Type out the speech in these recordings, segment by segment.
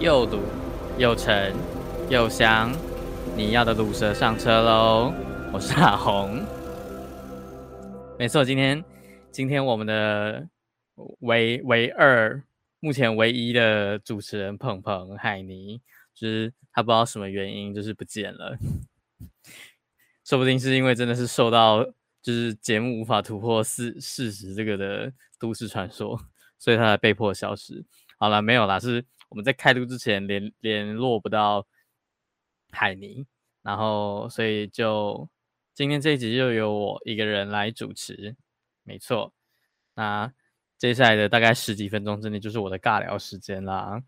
又鲁又沉又香，你要的卤蛇上车喽！我是阿红，没错，今天今天我们的唯唯二目前唯一的主持人鹏鹏海尼，就是他不知道什么原因就是不见了，说不定是因为真的是受到就是节目无法突破事事实这个的都市传说，所以他才被迫消失。好了，没有啦，是我们在开录之前联联络不到海尼，然后所以就今天这一集就由我一个人来主持，没错。那接下来的大概十几分钟之内就是我的尬聊时间啦。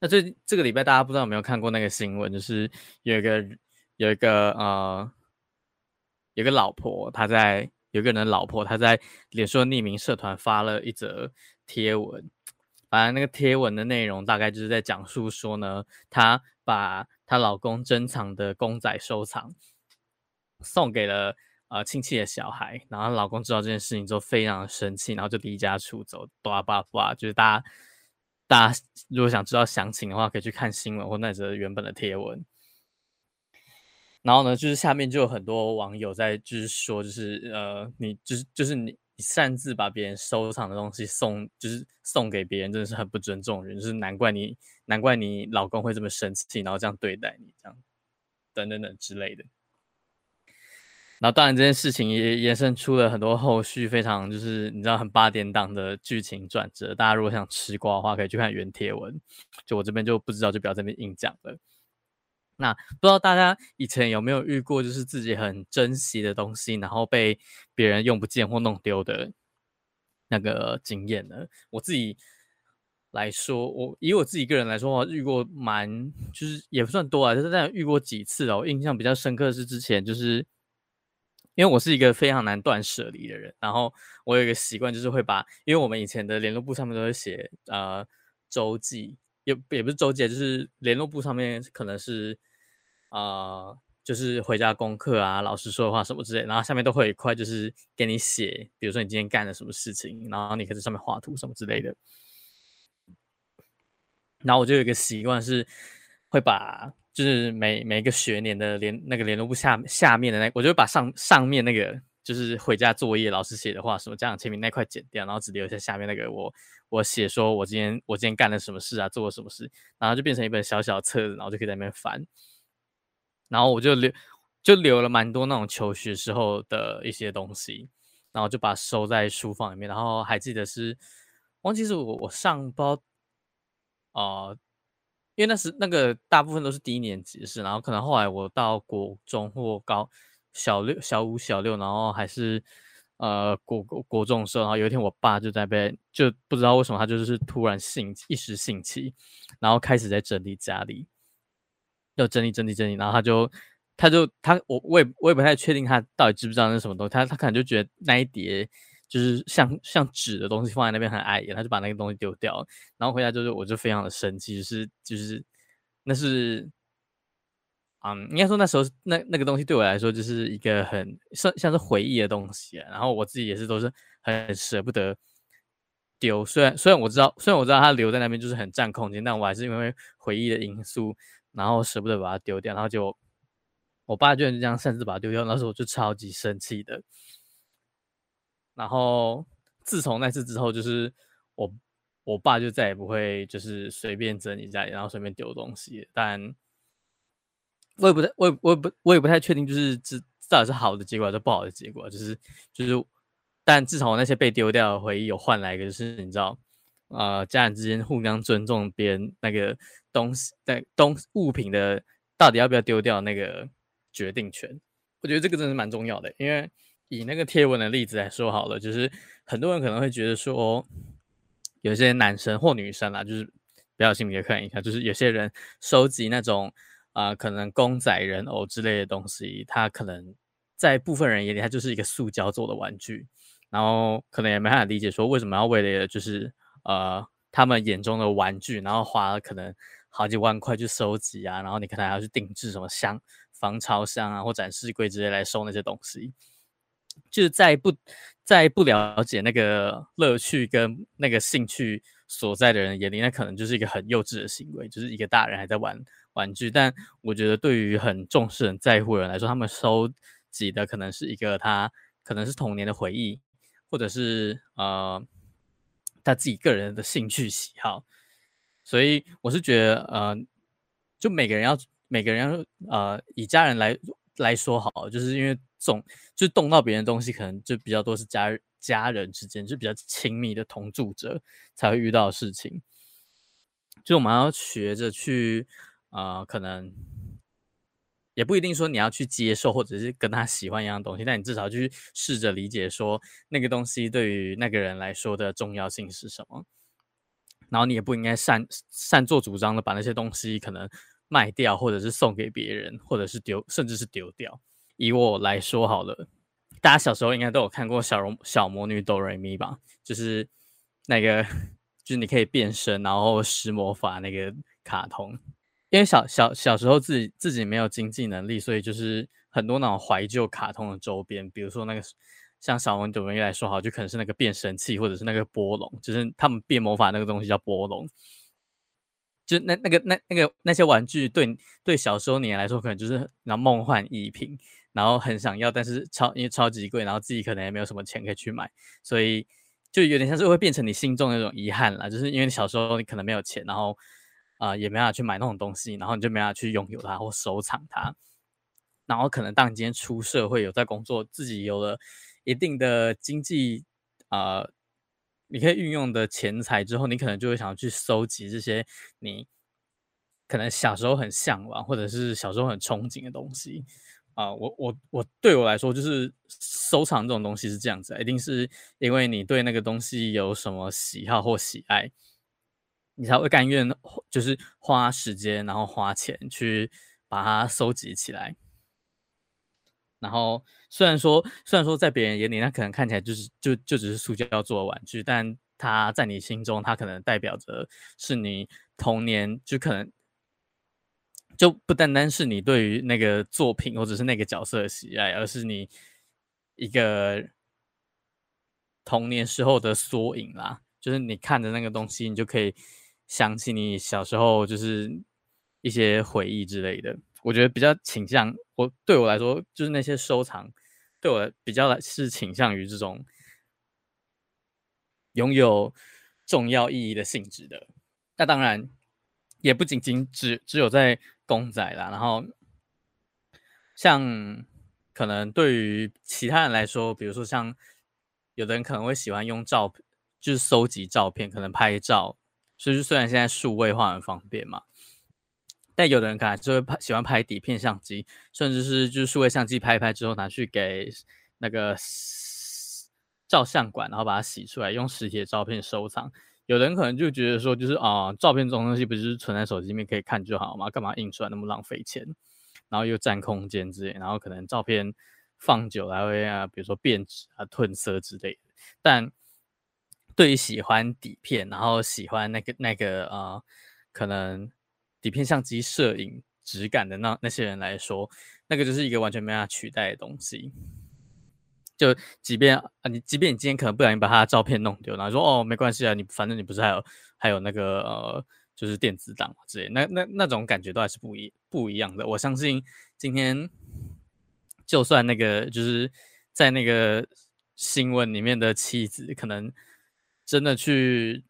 那这这个礼拜大家不知道有没有看过那个新闻，就是有一个有一个呃有个老婆，她在有个人的老婆，她在脸书匿名社团发了一则。贴文，反正那个贴文的内容大概就是在讲述说呢，她把她老公珍藏的公仔收藏送给了呃亲戚的小孩，然后老公知道这件事情之后非常的生气，然后就离家出走，叭叭叭，就是大家大家如果想知道详情的话，可以去看新闻或那则原本的贴文。然后呢，就是下面就有很多网友在就是说，就是呃，你就是就是你。你擅自把别人收藏的东西送，就是送给别人，真的是很不尊重人。就是难怪你，难怪你老公会这么生气，然后这样对待你，这样等等等之类的。然后当然这件事情也延伸出了很多后续非常就是你知道很八点档的剧情转折。大家如果想吃瓜的话，可以去看原贴文。就我这边就不知道，就不要这边硬讲了。那不知道大家以前有没有遇过，就是自己很珍惜的东西，然后被别人用不见或弄丢的那个经验呢？我自己来说，我以我自己个人来说，我遇过蛮，就是也不算多啊，就是但遇过几次哦。我印象比较深刻的是之前，就是因为我是一个非常难断舍离的人，然后我有一个习惯，就是会把，因为我们以前的联络簿上面都会写呃周记，也也不是周记，就是联络簿上面可能是。啊、呃，就是回家功课啊，老师说的话什么之类，然后下面都会有一块，就是给你写，比如说你今天干了什么事情，然后你可以在上面画图什么之类的。然后我就有一个习惯是，会把就是每每个学年的联那个联络簿下下面的那，我就会把上上面那个就是回家作业老师写的话，什么家长签名那块剪掉，然后只留下下面那个我我写说我今天我今天干了什么事啊，做了什么事，然后就变成一本小小册子，然后就可以在那边翻。然后我就留，就留了蛮多那种求学时候的一些东西，然后就把收在书房里面。然后还记得是，忘记是我我上包，啊、呃，因为那时那个大部分都是低年级的事，然后可能后来我到国中或高小六、小五、小六，然后还是呃国国国中的时候，然后有一天我爸就在被就不知道为什么他就是突然兴一时兴起，然后开始在整理家里。要整理整理整理，然后他就，他就他我我也我也不太确定他到底知不知道那是什么东西，他他可能就觉得那一叠就是像像纸的东西放在那边很碍眼，他就把那个东西丢掉，然后回家就是我就非常的生气，是就是那是，嗯，应该说那时候那那个东西对我来说就是一个很像像是回忆的东西，然后我自己也是都是很舍不得丢，虽然虽然我知道虽然我知道它留在那边就是很占空间，但我还是因为回忆的因素。然后舍不得把它丢掉，然后就我爸居然就这样擅自把它丢掉，那时候我就超级生气的。然后自从那次之后，就是我我爸就再也不会就是随便整理家里，然后随便丢东西。但我也不太，我也我也不我也不太确定，就是这到底是好的结果还是不好的结果。就是就是，但至少我那些被丢掉的回忆有换来一个，就是你知道。呃，家人之间互相尊重别人那个东西，在东物品的到底要不要丢掉那个决定权，我觉得这个真的是蛮重要的。因为以那个贴文的例子来说好了，就是很多人可能会觉得说，有些男生或女生啦，就是不要心里看一下，就是有些人收集那种啊、可能公仔、人偶之类的东西，他可能在部分人眼里，他就是一个塑胶做的玩具，然后可能也没办法理解说，为什么要为了就是。呃，他们眼中的玩具，然后花了可能好几万块去收集啊，然后你可能还要去定制什么箱、防潮箱啊，或展示柜之类来收那些东西，就是在不在不了解那个乐趣跟那个兴趣所在的人眼里，那可能就是一个很幼稚的行为，就是一个大人还在玩玩具。但我觉得，对于很重视、很在乎的人来说，他们收集的可能是一个他可能是童年的回忆，或者是呃他自己个人的兴趣喜好。所以我是觉得，呃，就每个人要每个人要呃以家人来来说好，就是因为总就动到别人的东西，可能就比较多是家。家人之间就比较亲密的同住者才会遇到的事情，就我们要学着去，呃，可能也不一定说你要去接受或者是跟他喜欢一样东西，但你至少去试着理解说那个东西对于那个人来说的重要性是什么，然后你也不应该擅擅作主张的把那些东西可能卖掉，或者是送给别人，或者是丢，甚至是丢掉。以我来说好了。大家小时候应该都有看过小《小魔女哆瑞咪》吧？就是那个，就是你可以变身，然后施魔法那个卡通。因为小小小时候自己自己没有经济能力，所以就是很多那种怀旧卡通的周边，比如说那个像小魔女哆瑞咪来说好，就可能是那个变声器，或者是那个波龙，就是他们变魔法那个东西叫波龙。就那那个那那个那些玩具对对小时候你来说，可能就是那梦幻一品。然后很想要，但是超因为超级贵，然后自己可能也没有什么钱可以去买，所以就有点像是会变成你心中那种遗憾啦。就是因为小时候你可能没有钱，然后啊、也没法去买那种东西，然后你就没法去拥有它或收藏它。然后可能当你今天出社会有在工作，自己有了一定的经济啊、你可以运用的钱财之后，你可能就会想要去收集这些你可能小时候很向往或者是小时候很憧憬的东西。啊、我我我对我来说，就是收藏这种东西是这样子，一定是因为你对那个东西有什么喜好或喜爱，你才会甘愿就是花时间，然后花钱去把它收集起来。然后虽然说，虽然说在别人眼里，那可能看起来就是就就只是塑胶做的玩具，但它在你心中，它可能代表着是你童年就可能。就不单单是你对于那个作品或者是那个角色的喜爱，而是你一个童年时候的缩影啦。就是你看着那个东西，你就可以想起你小时候就是一些回忆之类的。我觉得比较倾向我对我来说，就是那些收藏对我比较是倾向于这种拥有重要意义的性质的。那当然也不仅仅只只有在。公仔啦，然后像可能对于其他人来说，比如说像有的人可能会喜欢用照，就是收集照片，可能拍照。所以虽然现在数位化很方便嘛，但有的人可能就会拍，喜欢拍底片相机，甚至是就是数位相机拍一拍之后拿去给那个照相馆，然后把它洗出来，用实体的照片收藏。有的人可能就觉得说，就是啊、照片这种东西不是存在手机里面可以看就好吗？干嘛印出来那么浪费钱，然后又占空间之类，然后可能照片放久了会啊，比如说变质啊、褪色之类的。但对于喜欢底片，然后喜欢那个那个啊、可能底片相机摄影质感的那那些人来说，那个就是一个完全没办法取代的东西。就即便啊，你即便你今天可能不小心把他的照片弄丢，然后说哦没关系啊，你反正你不是还有还有那个呃，就是电子档之类，那那那种感觉都还是不一不一样的。我相信今天就算那个就是在那个新闻里面的妻子，可能真的去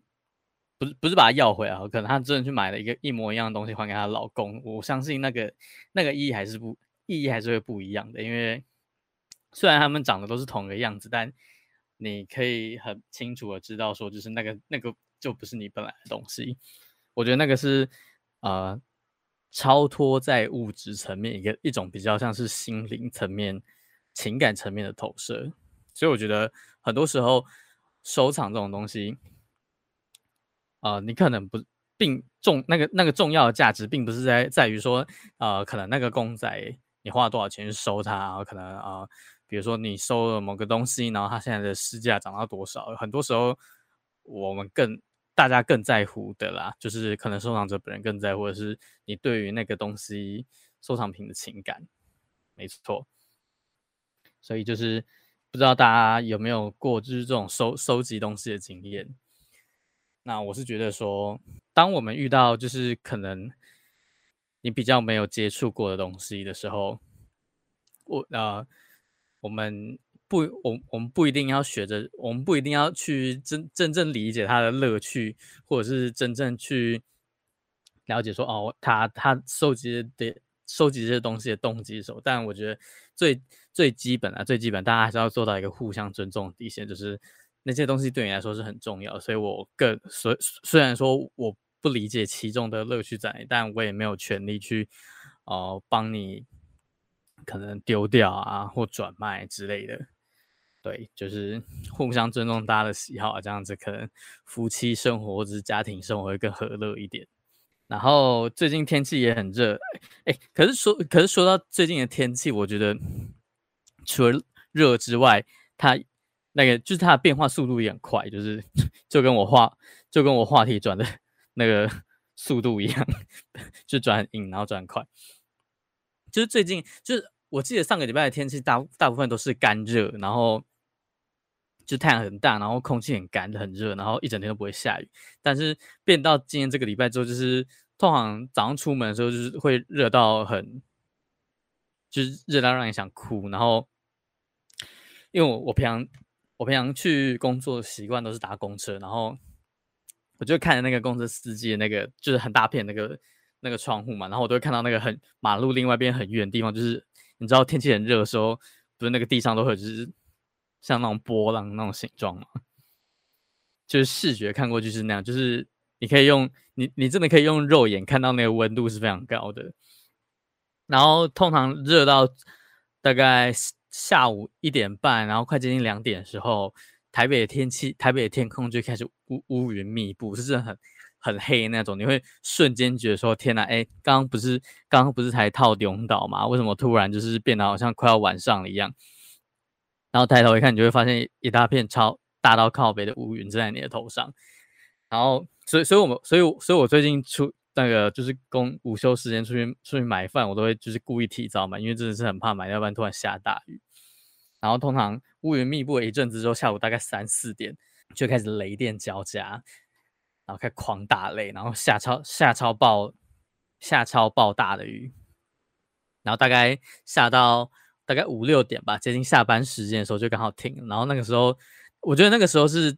不是不是把他要回来，可能他真的去买了一个一模一样的东西还给他老公，我相信那个那个意义还是不意义还是会不一样的，因为。虽然他们长得都是同一个样子，但你可以很清楚的知道，说就是那个那个就不是你本来的东西。我觉得那个是呃超脱在物质层面一个一种比较像是心灵层面、情感层面的投射。所以我觉得很多时候收藏这种东西，呃，你可能不并重那个那个重要的价值，并不是在在于说呃，可能那个公仔你花了多少钱去收它，然后可能啊。比如说你收了某个东西，然后它现在的市价涨到多少？很多时候我们更大家更在乎的啦，就是可能收藏者本人更在乎的是你对于那个东西收藏品的情感，没错。所以就是不知道大家有没有过就是这种收收集东西的经验？那我是觉得说，当我们遇到就是可能你比较没有接触过的东西的时候，我呃，我们不，我我们不一定要学着，我们不一定要去真真正理解它的乐趣，或者是真正去了解说哦，他他收集的收集这些东西的动机是什么。但我觉得最最基本的、最基本，大家还是要做到一个互相尊重底线，就是。那些东西对你来说是很重要，所以我更虽虽然说我不理解其中的乐趣在，但我也没有权利去哦帮你可能丢掉啊或转卖之类的。对，就是互相尊重大家的喜好，这样子可能夫妻生活或者是家庭生活会更和乐一点。然后最近天气也很热，哎，可是说可是说到最近的天气，我觉得除了热之外，它。那个就是它的变化速度也很快，就是 就跟我话就跟我话题转的那个速度一样，就转很硬，然后转很快。就是最近，就是我记得上个礼拜的天气大大部分都是干热，然后就太阳很大，然后空气很干很热，然后一整天都不会下雨。但是变到今天这个礼拜之后，就是通常早上出门的时候，就是会热到很，就是热到让你想哭。然后因为我我平常。我平常去工作的习惯都是搭公车，然后我就看着那个公车司机的那个就是很大片那个那个窗户嘛，然后我都会看到那个很马路另外一边很远的地方，就是你知道天气很热的时候，不是那个地上都会就是像那种波浪那种形状嘛，就是视觉看过去是那样，就是你可以用你你真的可以用肉眼看到那个温度是非常高的，然后通常热到大概。下午一点半，然后快接近两点的时候，台北的天气，台北的天空就开始乌乌云密布，就是很很黑那种。你会瞬间觉得说：“天哪，哎，刚刚不是刚刚不是才套中岛吗？为什么突然就是变得好像快要晚上了一样？”然后抬头一看，你就会发现一大片超大到靠北的乌云正在你的头上。然后，所以，所以我们，所以，所以我最近出那个就是公午休时间出去出去买饭，我都会就是故意提早买，因为真的是很怕买，要不然突然下大雨。然后通常乌云密布一阵子之后，下午大概三四点就开始雷电交加，然后开始狂打雷，然后下超下超暴下超暴大的雨，然后大概下到大概五六点吧，接近下班时间的时候就刚好停。然后那个时候，我觉得那个时候是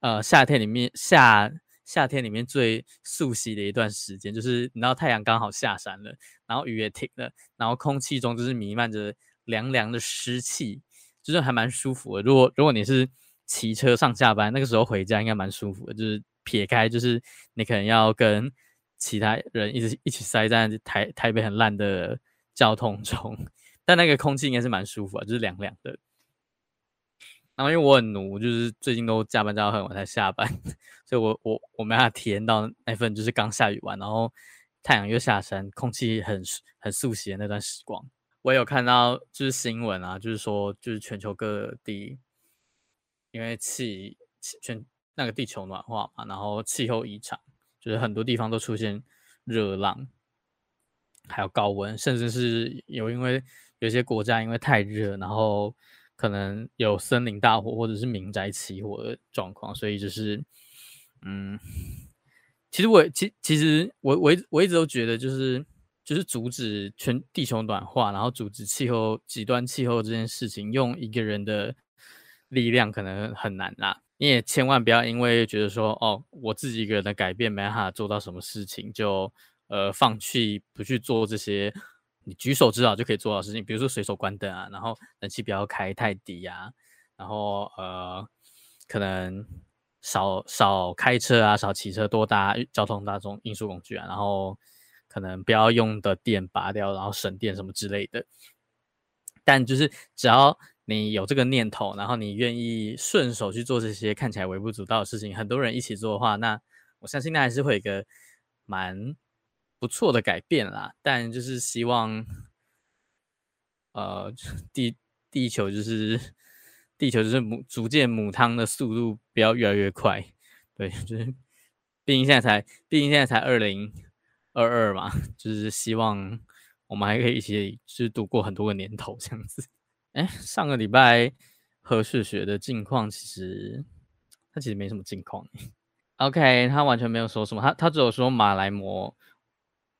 呃夏天里面夏夏天里面最素悉的一段时间，就是你知道太阳刚好下山了，然后雨也停了，然后空气中就是弥漫着凉凉的湿气。就是还蛮舒服的。如果如果你是骑车上下班，那个时候回家应该蛮舒服的。就是撇开，就是你可能要跟其他人一直一起塞在台台北很烂的交通中，但那个空气应该是蛮舒服的，就是凉凉的。然后因为我很奴，就是最近都加班加到很晚才下班，所以我我我没办法体验到那份就是刚下雨完，然后太阳又下山，空气很很素洗的那段时光。我有看到就是新闻啊，就是说就是全球各地因为气气全那个地球暖化嘛，然后气候异常，就是很多地方都出现热浪，还有高温，甚至是有因为有些国家因为太热，然后可能有森林大火或者是民宅起火的状况，所以就是嗯，其实我其其实我我我一直都觉得就是。就是阻止全地球暖化，然后阻止气候极端气候这件事情，用一个人的力量可能很难啦。你也千万不要因为觉得说，哦，我自己一个人的改变没办法做到什么事情，就呃放弃不去做这些你举手之劳就可以做到的事情，比如说随手关灯啊，然后冷气不要开太低啊，然后呃可能少少开车啊，少骑车，多搭交通大众运输工具啊，然后。可能不要用的电拔掉，然后省电什么之类的。但就是只要你有这个念头，然后你愿意顺手去做这些看起来微不足道的事情，很多人一起做的话，那我相信那还是会有一个蛮不错的改变啦。但就是希望，呃，地地球就是地球就是母逐渐母汤的速度不要越来越快。对，就是毕竟现在才，毕竟现在才二零。二二嘛，就是希望我们还可以一起就是度过很多个年头这样子。哎，上个礼拜何世学的近况，其实他其实没什么近况。OK，他完全没有说什么，他他只有说马来貘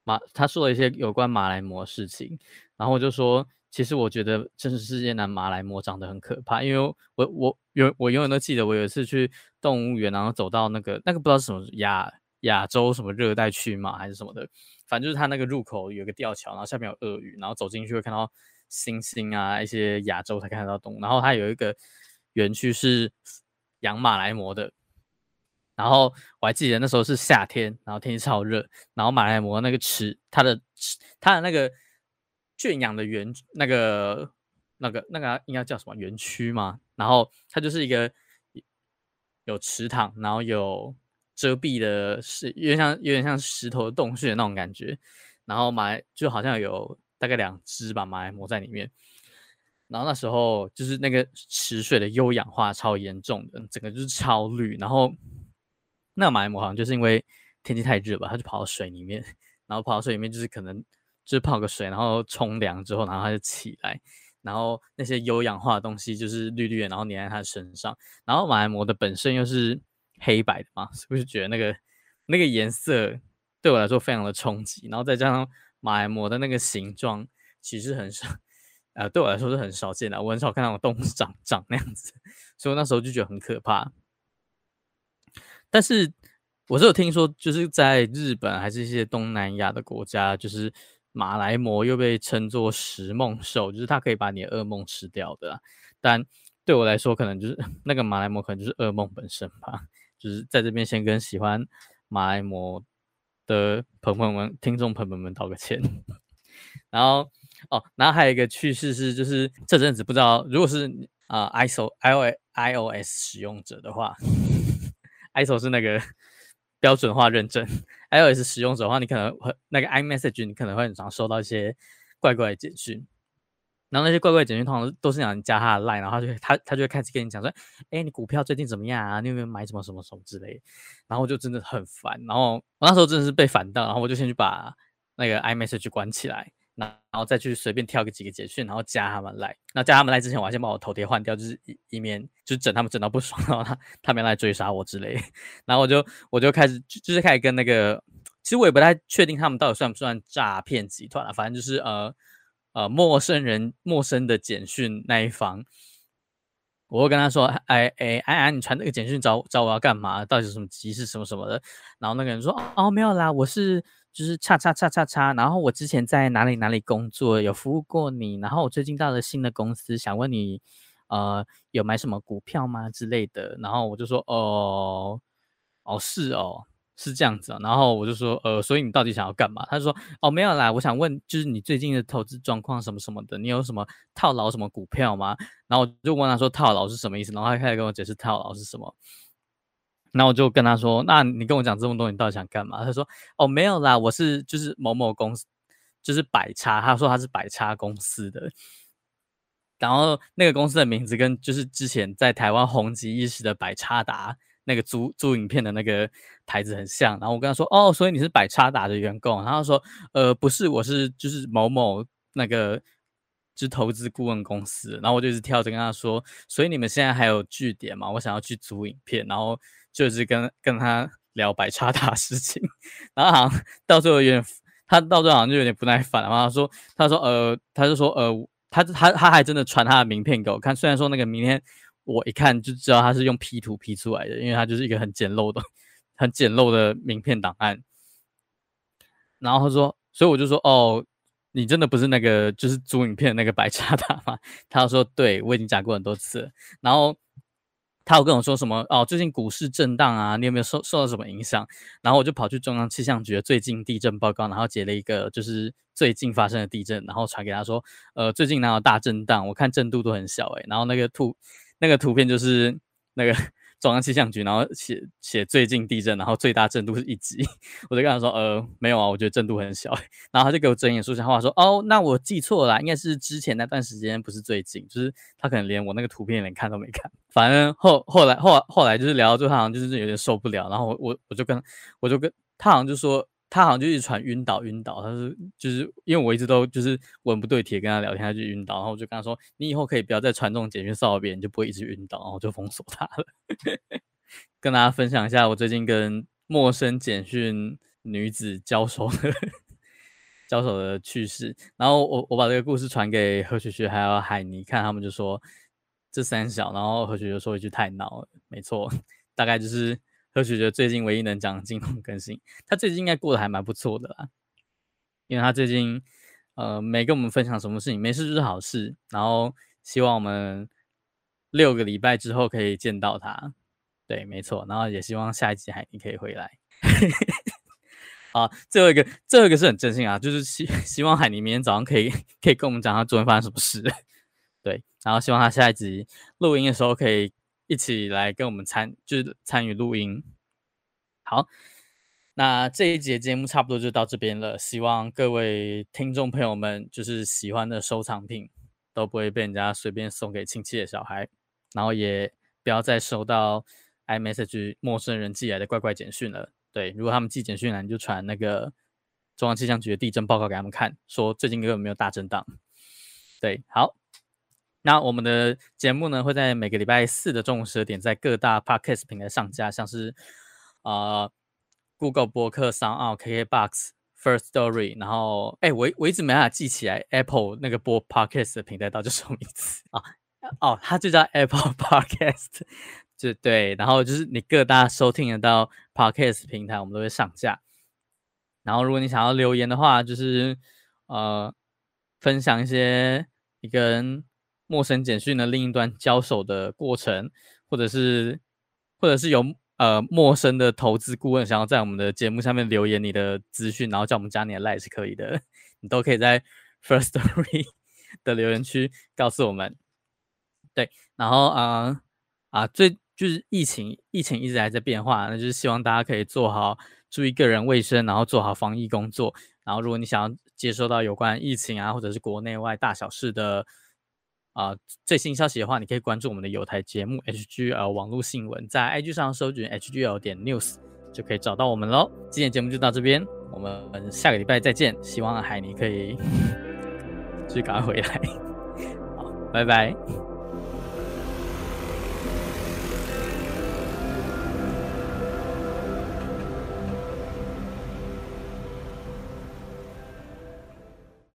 马，他说了一些有关马来貘的事情，然后我就说，其实我觉得真实世界男马来貘长得很可怕，因为我我永我永远都记得我有一次去动物园，然后走到那个那个不知道是什么亚亚洲什么热带区嘛还是什么的，反正就是它那个入口有个吊桥，然后下面有鳄鱼，然后走进去会看到猩猩啊一些亚洲才看得到动物，然后它有一个园区是养马来貘的。然后我还记得那时候是夏天，然后天气超热，然后马来貘那个池，它的，它的那个圈养的园，那个那个那个应该叫什么园区吗？然后它就是一个有池塘，然后有遮蔽的，是有点像有点像石头的洞穴那种感觉。然后马来就好像有大概两只吧马来貘在里面。然后那时候就是那个池水的优氧化超严重的，整个就是超绿，然后。那马来貘好像就是因为天气太热吧，它就跑到水里面，然后跑到水里面就是可能就是泡个水，然后冲凉之后，然后它就起来，然后那些优氧化的东西就是绿绿的，然后粘在它身上。然后马来貘的本身又是黑白的嘛，是不是觉得那个那个颜色对我来说非常的冲击？然后再加上马来貘的那个形状，其实很少，呃，对我来说是很少见的，我很少看到动物长长那样子，所以我那时候就觉得很可怕。但是我是有听说，就是在日本还是一些东南亚的国家，就是马来貘又被称作食梦兽，就是它可以把你的噩梦吃掉的。但对我来说，可能就是 那个马来貘可能就是噩梦本身吧。就是在这边先跟喜欢马来模的朋友们、听众朋友们道个歉。然后哦，然后还有一个趣事是，就是这阵子不知道，如果是啊、呃、iOS iOS 使用者的话。ISO 是那个 标准化认证，iOS 使用者的话，你可能会那个 iMessage，你可能会很常收到一些怪怪的简讯，然后那些怪怪简讯通常都是想加他的 line，然后他就他他就会开始跟你讲说，哎，你股票最近怎么样啊？你有没有买什么什么什么之类的？然后我就真的很烦，然后我那时候真的是被烦到，然后我就先去把那个 iMessage 关起来。然后再去随便挑个几个简讯，然后加他们来。那加他们来之前，我还先把我头贴换掉，就是以以免就是整他们整到不爽，然后他他们来追杀我之类。然后我就我就开始就是开始跟那个，其实我也不太确定他们到底算不算诈骗集团了。反正就是呃呃陌生人陌生的简讯那一方，我会跟他说，哎哎哎哎，你传这个简讯找找我要干嘛？到底是什么急事什么什么的？然后那个人说，哦没有啦，我是。就是叉叉叉叉叉，然后我之前在哪里哪里工作，有服务过你，然后我最近到了新的公司，想问你，呃，有买什么股票吗之类的，然后我就说，哦，哦是哦，是这样子啊，然后我就说，呃，所以你到底想要干嘛？他说，哦没有啦，我想问，就是你最近的投资状况什么什么的，你有什么套牢什么股票吗？然后我就问他说，套牢是什么意思？然后他开始跟我解释套牢是什么。然后我就跟他说：“那你跟我讲这么多，你到底想干嘛？”他说：“哦，没有啦，我是就是某某公司，就是百差。”他说他是百差公司的，然后那个公司的名字跟就是之前在台湾红极一时的百差达那个租租影片的那个牌子很像。然后我跟他说：“哦，所以你是百差达的员工？”然后他说：“呃，不是，我是就是某某那个就是投资顾问公司。”然后我就一直跳着跟他说：“所以你们现在还有据点吗？我想要去租影片。”然后。就是跟跟他聊百差达事情，然后好像到最后有点，他到最后好像就有点不耐烦了嘛。他说，他说，呃，他就说，呃，他他他还真的传他的名片给我看，虽然说那个名片我一看就知道他是用 P 图 P 出来的，因为他就是一个很简陋的、很简陋的名片档案。然后他说，所以我就说，哦，你真的不是那个就是租影片的那个白差达吗？他说，对，我已经讲过很多次。然后。他有跟我说什么哦？最近股市震荡啊，你有没有受受到什么影响？然后我就跑去中央气象局最近地震报告，然后截了一个就是最近发生的地震，然后传给他说，呃，最近哪有大震荡？我看震度都很小诶。然后那个图那个图片就是那个。中央气象局，然后写写最近地震，然后最大震度是一级，我就跟他说，呃，没有啊，我觉得震度很小，然后他就给我睁眼说瞎话，说，哦，那我记错了，应该是之前那段时间，不是最近，就是他可能连我那个图片连看都没看，反正后后来后后来就是聊到最后，好像就是有点受不了，然后我我我就跟我就跟他好像就说。他好像就一直传晕倒晕倒，他是就是因为我一直都就是文不对题跟他聊天，他就晕倒，然后我就跟他说，你以后可以不要再传这种简讯骚扰别人，就不会一直晕倒，然后就封锁他了。跟大家分享一下我最近跟陌生简讯女子交手的交手的趣事。然后我我把这个故事传给何雪雪还有海尼看，他们就说这三小，然后何雪雪说一句太闹了。没错，大概就是何雪雪最近唯一能讲的精通更新。他最近应该过得还蛮不错的啦，因为他最近呃没跟我们分享什么事情，没事就是好事。然后希望我们。六个礼拜之后可以见到他，对，没错。然后也希望下一集海尼可以回来。好，最后一个，最后一个是很真心啊，就是希希望海尼明天早上可以可以跟我们讲他昨天发生什么事。对，然后希望他下一集录音的时候可以一起来跟我们参，就是参与录音。好，那这一节节目差不多就到这边了。希望各位听众朋友们就是喜欢的收藏品。都不会被人家随便送给亲戚的小孩，然后也不要再收到 iMessage 陌生人寄来的怪怪简讯了。对，如果他们寄简讯来，你就传那个中央气象局的地震报告给他们看，说最近有没有大震荡。对，好，那我们的节目呢会在每个礼拜四的中午十二点在各大 Podcast 平台上架，像是啊、Google 播客、Sound、KKBox。First Story，然后哎，我我一直没办法记起来 Apple 那个播 Podcast 的平台到底什么名字 啊？哦，它就叫 Apple Podcast，就对。然后就是你各大收听得到 Podcast 平台，我们都会上架。然后如果你想要留言的话，就是呃，分享一些你跟陌生简讯的另一端交手的过程，或者是或者是有。呃，陌生的投资顾问想要在我们的节目下面留言你的资讯，然后叫我们加你的 Line 是可以的，你都可以在 first story 的留言区告诉我们。对，然后啊、呃、啊，最就是疫情，疫情一直还在变化，那就是希望大家可以做好注意个人卫生，然后做好防疫工作。然后，如果你想要接收到有关疫情啊，或者是国内外大小事的。啊、最新消息的话，你可以关注我们的有台节目 HGL 网络新闻，在 IG 上搜寻 HGL 点 News 就可以找到我们喽。今天节目就到这边，我们下个礼拜再见。希望海尼可以，去赶快回来。好，拜拜。